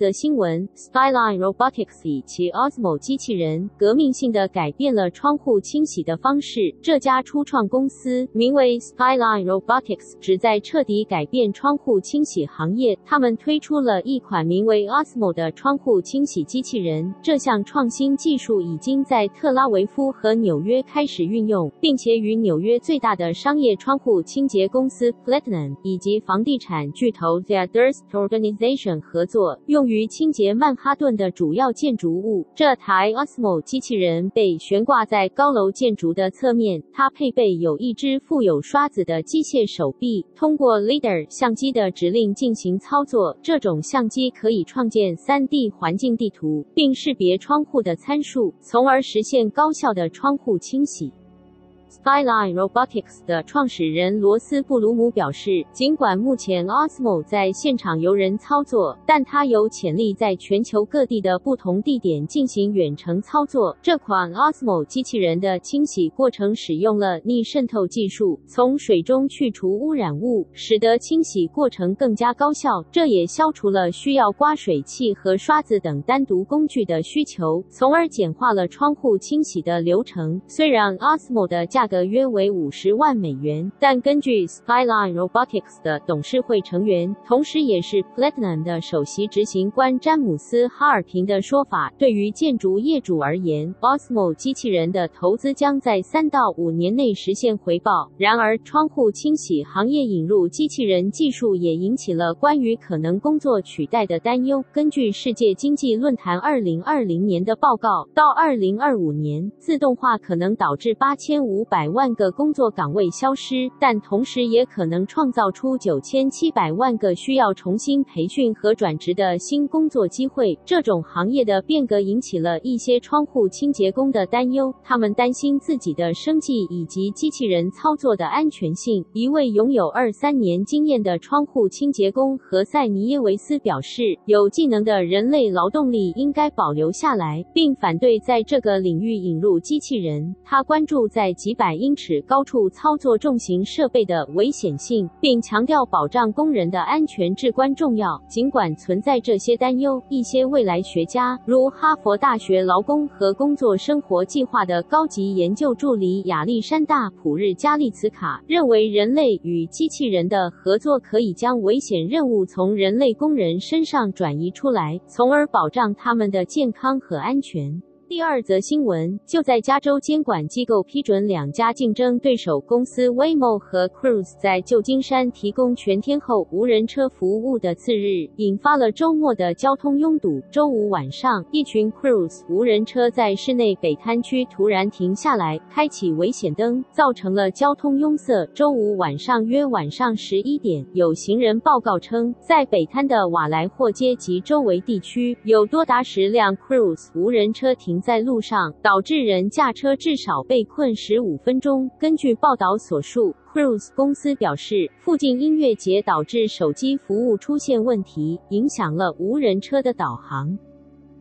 则新闻：Skyline Robotics 以其 Osmo 机器人革命性的改变了窗户清洗的方式。这家初创公司名为 Skyline Robotics，旨在彻底改变窗户清洗行业。他们推出了一款名为 Osmo 的窗户清洗机器人。这项创新技术已经在特拉维夫和纽约开始运用，并且与纽约最大的商业窗户清洁公司 Platinum 以及房地产巨头 The Durst Organization 合作，用于清洁曼哈顿的主要建筑物。这台 Osmo 机器人被悬挂在高楼建筑的侧面，它配备有一只附有刷子的机械手臂，通过 LiDAR 相机的指令进行操作。这种相机可以创建 3D 环境地图，并识别窗户的参数，从而实现高效的窗户清洗。Skyline Robotics 的创始人罗斯布鲁姆表示，尽管目前 Osmo 在现场由人操作，但它有潜力在全球各地的不同地点进行远程操作。这款 Osmo 机器人的清洗过程使用了逆渗透技术，从水中去除污染物，使得清洗过程更加高效。这也消除了需要刮水器和刷子等单独工具的需求，从而简化了窗户清洗的流程。虽然 Osmo 的价价格约为五十万美元，但根据 Skyline Robotics 的董事会成员，同时也是 Platinum 的首席执行官詹姆斯·哈尔平的说法，对于建筑业主而言，Osmo 机器人的投资将在三到五年内实现回报。然而，窗户清洗行业引入机器人技术也引起了关于可能工作取代的担忧。根据世界经济论坛二零二零年的报告，到二零二五年，自动化可能导致八千五百万个工作岗位消失，但同时也可能创造出九千七百万个需要重新培训和转职的新工作机会。这种行业的变革引起了一些窗户清洁工的担忧，他们担心自己的生计以及机器人操作的安全性。一位拥有二三年经验的窗户清洁工何塞尼耶维斯表示：“有技能的人类劳动力应该保留下来，并反对在这个领域引入机器人。”他关注在几百英尺高处操作重型设备的危险性，并强调保障工人的安全至关重要。尽管存在这些担忧，一些未来学家，如哈佛大学劳工和工作生活计划的高级研究助理亚历山大·普日加利茨卡，认为人类与机器人的合作可以将危险任务从人类工人身上转移出来，从而保障他们的健康和安全。第二则新闻，就在加州监管机构批准两家竞争对手公司 Waymo 和 Cruise 在旧金山提供全天候无人车服务的次日，引发了周末的交通拥堵。周五晚上，一群 Cruise 无人车在市内北滩区突然停下来，开启危险灯，造成了交通拥塞。周五晚上约晚上十一点，有行人报告称，在北滩的瓦莱霍街及周围地区，有多达十辆 Cruise 无人车停在路上，导致人驾车至少被困十五分钟。根据报道所述，Cruise 公司表示，附近音乐节导致手机服务出现问题，影响了无人车的导航。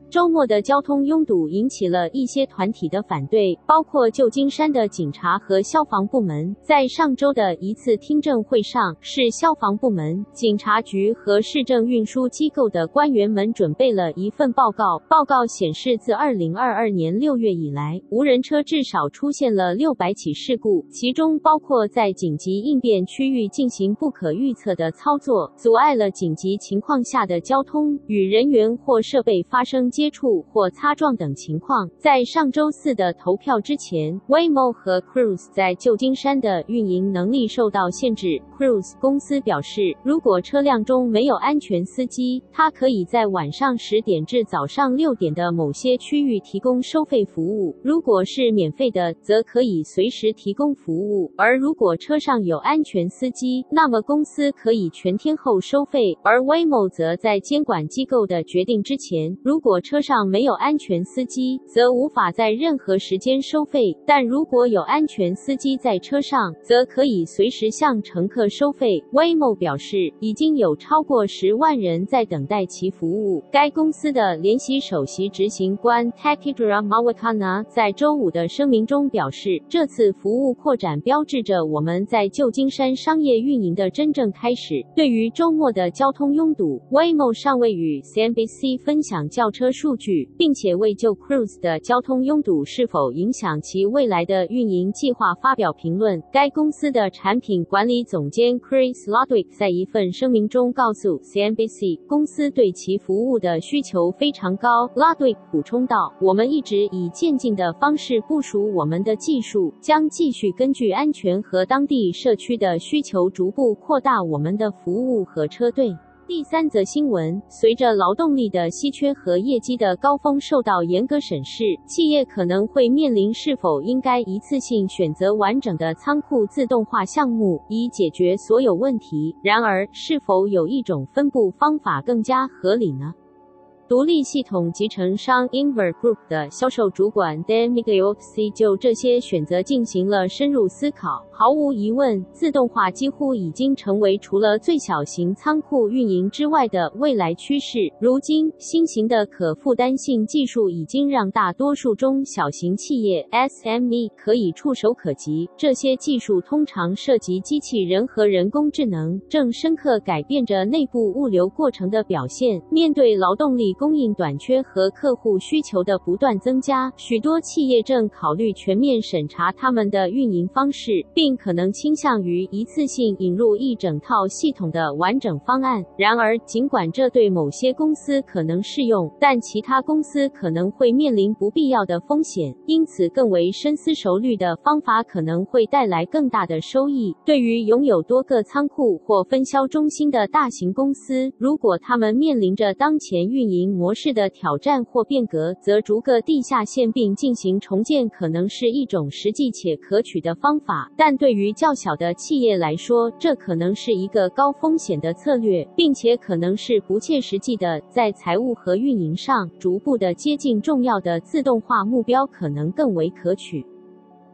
周末的交通拥堵引起了一些团体的反对，包括旧金山的警察和消防部门。在上周的一次听证会上，市消防部门、警察局和市政运输机构的官员们准备了一份报告。报告显示，自2022年6月以来，无人车至少出现了600起事故，其中包括在紧急应变区域进行不可预测的操作，阻碍了紧急情况下的交通，与人员或设备发生接触或擦撞等情况，在上周四的投票之前，Waymo 和 Cruise 在旧金山的运营能力受到限制。Cruise 公司表示，如果车辆中没有安全司机，它可以在晚上十点至早上六点的某些区域提供收费服务；如果是免费的，则可以随时提供服务。而如果车上有安全司机，那么公司可以全天候收费。而 Waymo 则在监管机构的决定之前，如果车上没有安全司机，则无法在任何时间收费；但如果有安全司机在车上，则可以随时向乘客收费。Waymo 表示，已经有超过十万人在等待其服务。该公司的联席首席执行官 Tekedra Mawakana 在周五的声明中表示，这次服务扩展标志着我们在旧金山商业运营的真正开始。对于周末的交通拥堵，Waymo 尚未与 CNBC 分享轿车数据，并且未就 Cruise 的交通拥堵是否影响其未来的运营计划发表评论。该公司的产品管理总监 Chris Ludwig 在一份声明中告诉 CNBC，公司对其服务的需求非常高。Ludwig 补充道：“我们一直以渐进的方式部署我们的技术，将继续根据安全和当地社区的需求逐步扩大我们的服务和车队。”第三则新闻：随着劳动力的稀缺和业绩的高峰受到严格审视，企业可能会面临是否应该一次性选择完整的仓库自动化项目，以解决所有问题。然而，是否有一种分布方法更加合理呢？独立系统集成商 Inver Group 的销售主管 Dan Migliozzi 就这些选择进行了深入思考。毫无疑问，自动化几乎已经成为除了最小型仓库运营之外的未来趋势。如今，新型的可负担性技术已经让大多数中小型企业 SME 可以触手可及。这些技术通常涉及机器人和人工智能，正深刻改变着内部物流过程的表现。面对劳动力供应短缺和客户需求的不断增加，许多企业正考虑全面审查他们的运营方式，并可能倾向于一次性引入一整套系统的完整方案。然而，尽管这对某些公司可能适用，但其他公司可能会面临不必要的风险。因此，更为深思熟虑的方法可能会带来更大的收益。对于拥有多个仓库或分销中心的大型公司，如果他们面临着当前运营模式的挑战或变革，则逐个地下线并进行重建可能是一种实际且可取的方法。但对于较小的企业来说，这可能是一个高风险的策略，并且可能是不切实际的。在财务和运营上，逐步的接近重要的自动化目标可能更为可取。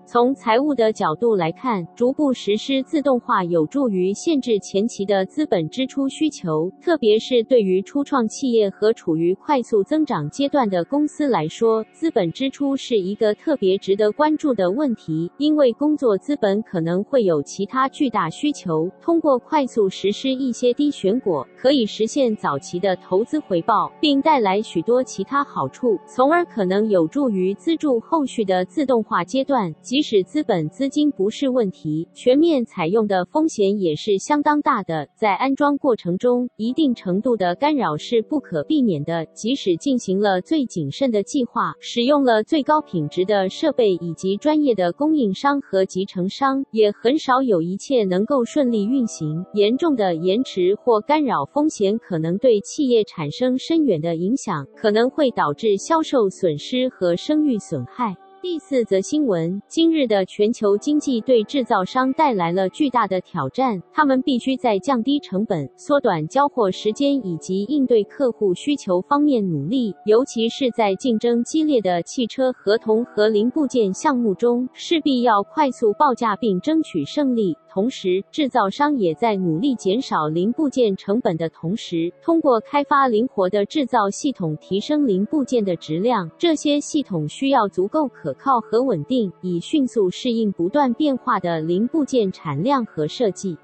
从财务的角度来看，逐步实施自动化有助于限制前期的资本支出需求，特别是对于初创企业和处于快速增长阶段的公司来说，资本支出是一个特别值得关注的问题，因为工作资本可能会有其他巨大需求。通过快速实施一些低选果，可以实现早期的投资回报，并带来许多其他好处，从而可能有助于资助后续的自动化阶段。即使资本资金不是问题，全面采用的风险也是相当大的。在安装过程中，一定程度的干扰是不可避免的。即使进行了最谨慎的计划，使用了最高品质的设备以及专业的供应商和集成商，也很少有一切能够顺利运行。严重的延迟或干扰风险可能对企业产生深远的影响，可能会导致销售损失和声誉损害。第四则新闻：今日的全球经济对制造商带来了巨大的挑战，他们必须在降低成本、缩短交货时间以及应对客户需求方面努力，尤其是在竞争激烈的汽车合同和零部件项目中，势必要快速报价并争取胜利。同时，制造商也在努力减少零部件成本的同时，通过开发灵活的制造系统提升零部件的质量。这些系统需要足够可靠和稳定，以迅速适应不断变化的零部件产量和设计。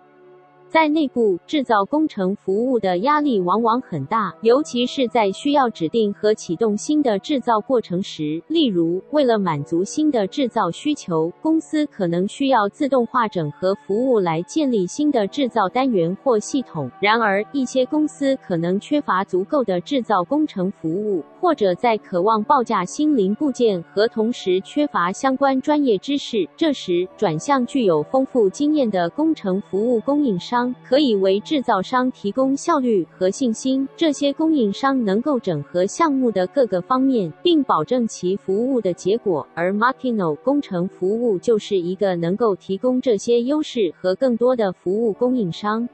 在内部制造工程服务的压力往往很大，尤其是在需要指定和启动新的制造过程时。例如，为了满足新的制造需求，公司可能需要自动化整合服务来建立新的制造单元或系统。然而，一些公司可能缺乏足够的制造工程服务，或者在渴望报价新零部件合同时缺乏相关专业知识。这时，转向具有丰富经验的工程服务供应商。可以为制造商提供效率和信心。这些供应商能够整合项目的各个方面，并保证其服务的结果。而 Martino 工程服务就是一个能够提供这些优势和更多的服务供应商。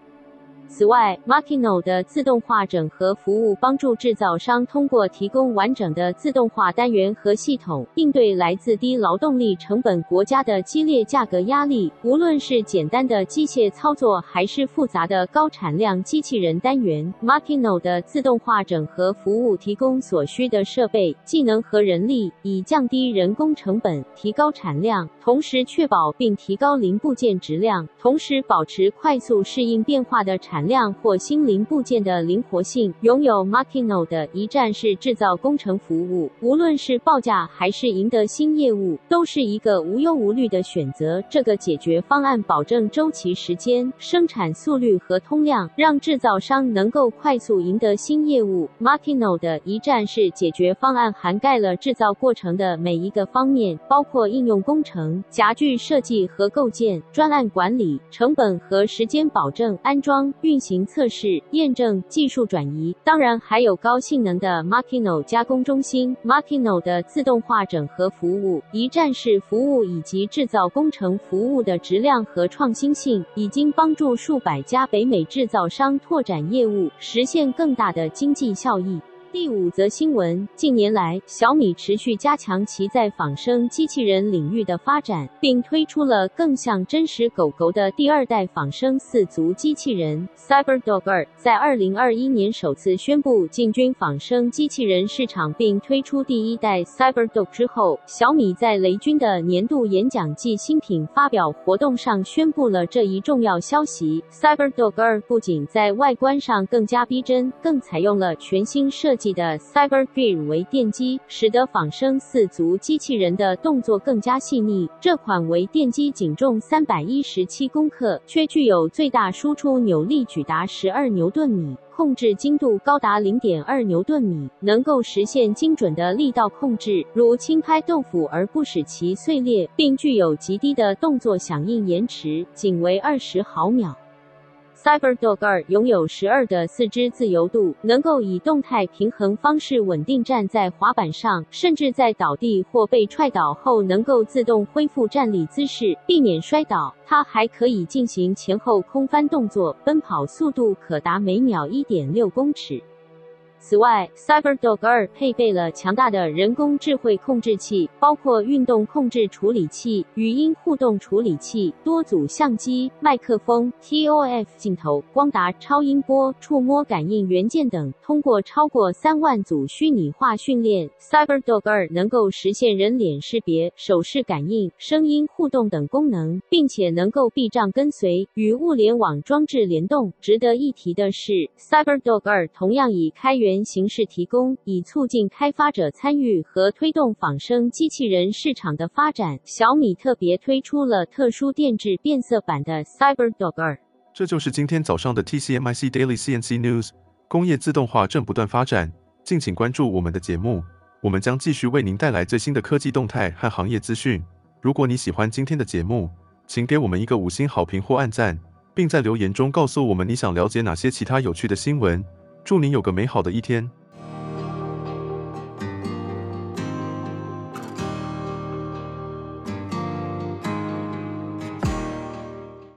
此外，Machino 的自动化整合服务帮助制造商通过提供完整的自动化单元和系统，应对来自低劳动力成本国家的激烈价格压力。无论是简单的机械操作，还是复杂的高产量机器人单元，Machino 的自动化整合服务提供所需的设备、技能和人力，以降低人工成本、提高产量，同时确保并提高零部件质量，同时保持快速适应变化的产产量或新零部件的灵活性。拥有 Machino 的一站式制造工程服务，无论是报价还是赢得新业务，都是一个无忧无虑的选择。这个解决方案保证周期时间、生产速率和通量，让制造商能够快速赢得新业务。Machino 的一站式解决方案涵盖了制造过程的每一个方面，包括应用工程、夹具设计和构建、专案管理、成本和时间保证、安装、运行测试、验证、技术转移，当然还有高性能的 Machino 加工中心。Machino 的自动化整合服务、一站式服务以及制造工程服务的质量和创新性，已经帮助数百家北美制造商拓展业务，实现更大的经济效益。第五则新闻：近年来，小米持续加强其在仿生机器人领域的发展，并推出了更像真实狗狗的第二代仿生四足机器人 CyberDog 2。在二零二一年首次宣布进军仿生机器人市场，并推出第一代 CyberDog 之后，小米在雷军的年度演讲暨新品发表活动上宣布了这一重要消息。CyberDog 2不仅在外观上更加逼真，更采用了全新设计。的 Cyber Gear 为电机，使得仿生四足机器人的动作更加细腻。这款微电机仅重三百一十七公克，却具有最大输出扭力举达十二牛顿米，控制精度高达零点二牛顿米，能够实现精准的力道控制，如轻拍豆腐而不使其碎裂，并具有极低的动作响应延迟，仅为二十毫秒。CyberDog 2拥有十二的四肢自由度，能够以动态平衡方式稳定站在滑板上，甚至在倒地或被踹倒后能够自动恢复站立姿势，避免摔倒。它还可以进行前后空翻动作，奔跑速度可达每秒一点六公尺。此外，CyberDog 二配备了强大的人工智慧控制器，包括运动控制处理器、语音互动处理器、多组相机、麦克风、ToF 镜头、光达超音波、触摸感应元件等。通过超过三万组虚拟化训练，CyberDog 二能够实现人脸识别、手势感应、声音互动等功能，并且能够避障跟随，与物联网装置联动。值得一提的是，CyberDog 二同样以开源形式提供，以促进开发者参与和推动仿生机器人市场的发展。小米特别推出了特殊电致变色版的 CyberDog 2。这就是今天早上的 TCMIC Daily CNC News。工业自动化正不断发展，敬请关注我们的节目，我们将继续为您带来最新的科技动态和行业资讯。如果你喜欢今天的节目，请给我们一个五星好评或按赞，并在留言中告诉我们你想了解哪些其他有趣的新闻。祝您有个美好的一天。